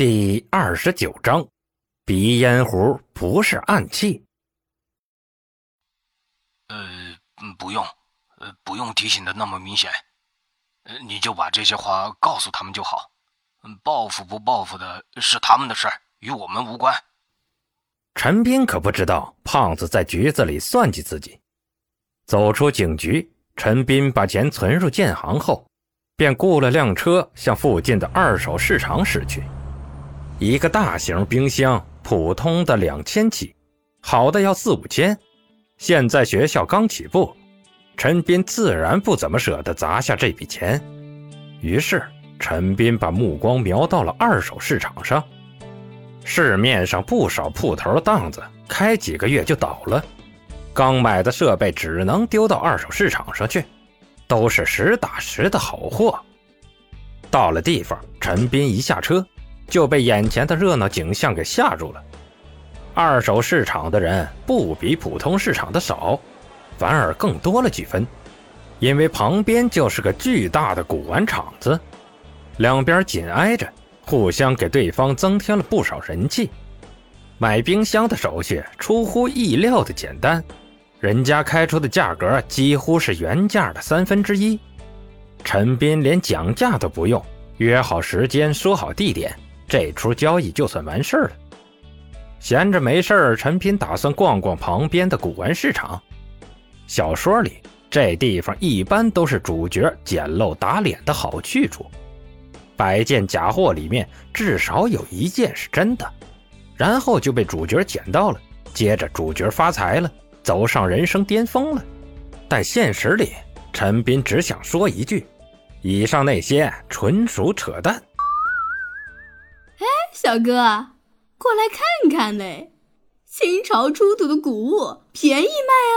第二十九章，鼻烟壶不是暗器。呃，不用，呃，不用提醒的那么明显，呃，你就把这些话告诉他们就好。报复不报复的是他们的事儿，与我们无关。陈斌可不知道胖子在局子里算计自己。走出警局，陈斌把钱存入建行后，便雇了辆车向附近的二手市场驶去。一个大型冰箱，普通的两千起，好的要四五千。现在学校刚起步，陈斌自然不怎么舍得砸下这笔钱。于是，陈斌把目光瞄到了二手市场上。市面上不少铺头档子，开几个月就倒了，刚买的设备只能丢到二手市场上去，都是实打实的好货。到了地方，陈斌一下车。就被眼前的热闹景象给吓住了。二手市场的人不比普通市场的少，反而更多了几分，因为旁边就是个巨大的古玩厂子，两边紧挨着，互相给对方增添了不少人气。买冰箱的手续出乎意料的简单，人家开出的价格几乎是原价的三分之一。陈斌连讲价都不用，约好时间，说好地点。这出交易就算完事儿了。闲着没事儿，陈斌打算逛逛旁边的古玩市场。小说里这地方一般都是主角捡漏打脸的好去处，百件假货里面至少有一件是真的，然后就被主角捡到了，接着主角发财了，走上人生巅峰了。但现实里，陈斌只想说一句：以上那些纯属扯淡。小哥，过来看看嘞！清朝出土的古物，便宜卖啊！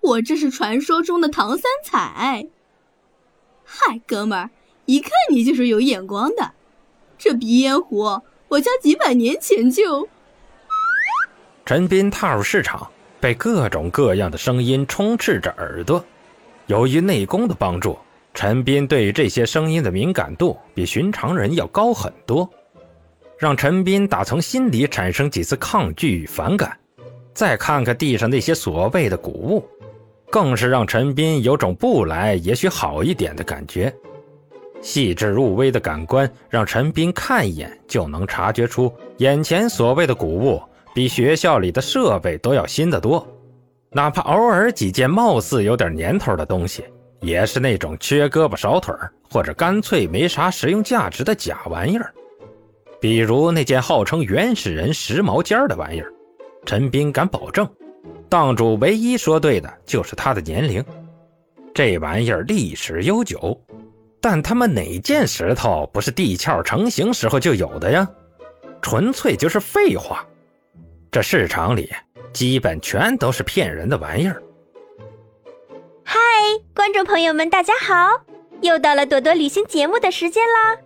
我这是传说中的唐三彩。嗨，哥们儿，一看你就是有眼光的。这鼻烟壶，我家几百年前就……陈斌踏入市场，被各种各样的声音充斥着耳朵。由于内功的帮助。陈斌对于这些声音的敏感度比寻常人要高很多，让陈斌打从心里产生几次抗拒与反感。再看看地上那些所谓的古物，更是让陈斌有种不来也许好一点的感觉。细致入微的感官让陈斌看一眼就能察觉出，眼前所谓的古物比学校里的设备都要新得多，哪怕偶尔几件貌似有点年头的东西。也是那种缺胳膊少腿，或者干脆没啥实用价值的假玩意儿，比如那件号称原始人时髦尖的玩意儿。陈斌敢保证，档主唯一说对的就是他的年龄。这玩意儿历史悠久，但他们哪件石头不是地壳成型时候就有的呀？纯粹就是废话。这市场里基本全都是骗人的玩意儿。嗨，观众朋友们，大家好！又到了朵朵旅行节目的时间啦。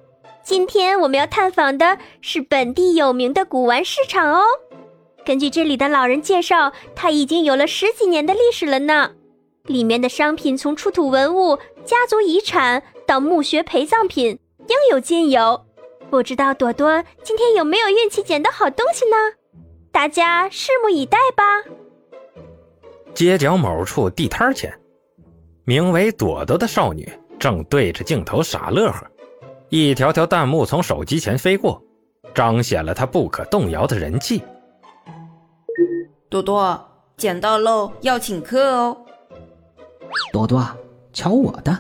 今天我们要探访的是本地有名的古玩市场哦。根据这里的老人介绍，它已经有了十几年的历史了呢。里面的商品从出土文物、家族遗产到墓穴陪葬品，应有尽有。不知道朵朵今天有没有运气捡到好东西呢？大家拭目以待吧。街角某处地摊前。名为朵朵的少女正对着镜头傻乐呵，一条条弹幕从手机前飞过，彰显了她不可动摇的人气。朵朵捡到漏要请客哦。朵朵，瞧我的，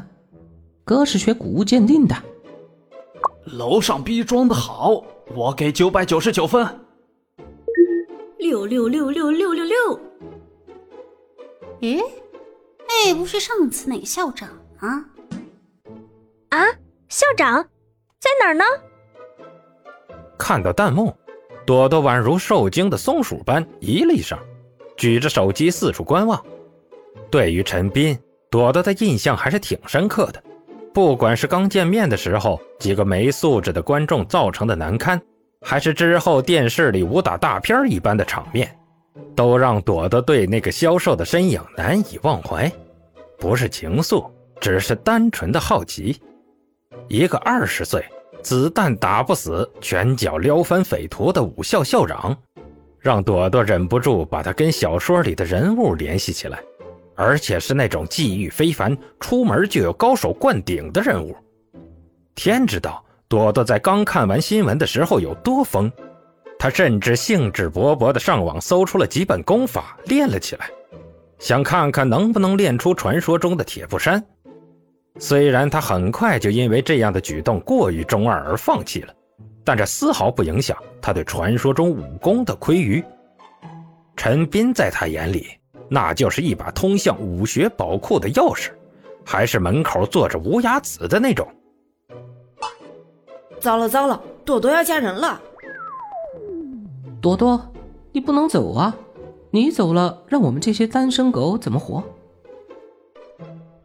哥是学古物鉴定的。楼上逼装的好，我给九百九十九分。六六六六六六六。诶。这不是上次那个校长啊？啊，校长在哪儿呢？看到弹幕，朵朵宛如受惊的松鼠般一了一声，举着手机四处观望。对于陈斌，朵朵的印象还是挺深刻的。不管是刚见面的时候几个没素质的观众造成的难堪，还是之后电视里武打大片一般的场面，都让朵朵对那个消瘦的身影难以忘怀。不是情愫，只是单纯的好奇。一个二十岁子弹打不死，拳脚撩翻匪徒的武校校长，让朵朵忍不住把他跟小说里的人物联系起来，而且是那种际遇非凡、出门就有高手灌顶的人物。天知道朵朵在刚看完新闻的时候有多疯，她甚至兴致勃勃地上网搜出了几本功法，练了起来，想看看能不能练出传说中的铁布衫。虽然他很快就因为这样的举动过于中二而放弃了，但这丝毫不影响他对传说中武功的窥觎。陈斌在他眼里，那就是一把通向武学宝库的钥匙，还是门口坐着无崖子的那种。糟了糟了，朵朵要嫁人了！朵朵，你不能走啊！你走了，让我们这些单身狗怎么活？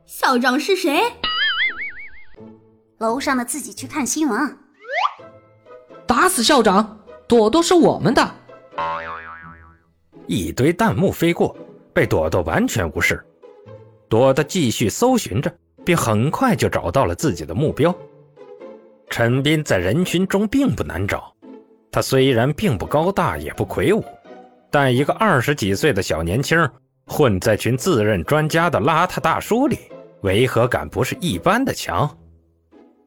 校长是谁？楼上的自己去看新闻。打死校长！朵朵是我们的。一堆弹幕飞过，被朵朵完全无视。朵朵继续搜寻着，并很快就找到了自己的目标。陈斌在人群中并不难找，他虽然并不高大，也不魁梧，但一个二十几岁的小年轻混在群自认专家的邋遢大叔里，违和感不是一般的强。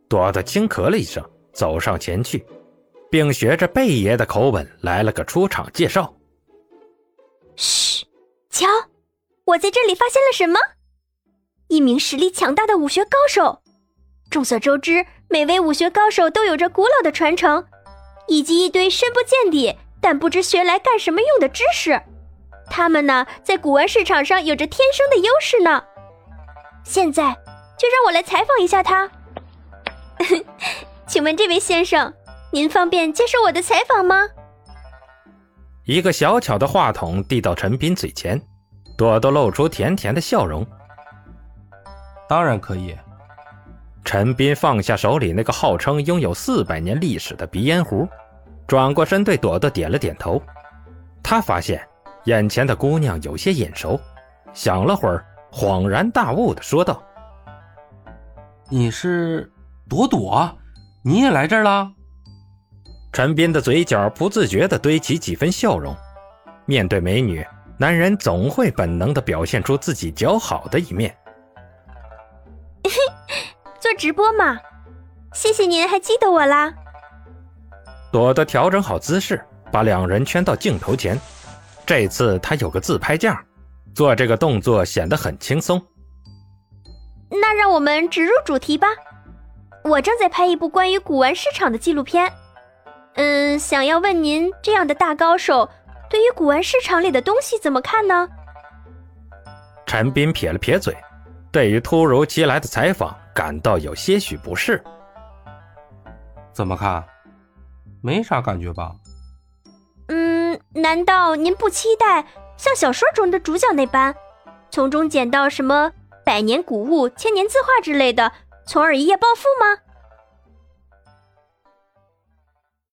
朵朵轻咳了一声，走上前去，并学着贝爷的口吻来了个出场介绍：“嘘，瞧，我在这里发现了什么？一名实力强大的武学高手。众所周知。”每位武学高手都有着古老的传承，以及一堆深不见底但不知学来干什么用的知识。他们呢，在古玩市场上有着天生的优势呢。现在就让我来采访一下他。请问这位先生，您方便接受我的采访吗？一个小巧的话筒递到陈斌嘴前，朵朵露出甜甜的笑容。当然可以。陈斌放下手里那个号称拥有四百年历史的鼻烟壶，转过身对朵朵点了点头。他发现眼前的姑娘有些眼熟，想了会儿，恍然大悟的说道：“你是朵朵？你也来这儿了？”陈斌的嘴角不自觉地堆起几分笑容。面对美女，男人总会本能地表现出自己姣好的一面。做直播嘛，谢谢您还记得我啦。朵朵调整好姿势，把两人圈到镜头前。这次她有个自拍架，做这个动作显得很轻松。那让我们直入主题吧。我正在拍一部关于古玩市场的纪录片，嗯，想要问您这样的大高手，对于古玩市场里的东西怎么看呢？陈斌撇了撇嘴，对于突如其来的采访。感到有些许不适。怎么看？没啥感觉吧？嗯，难道您不期待像小说中的主角那般，从中捡到什么百年古物、千年字画之类的，从而一夜暴富吗？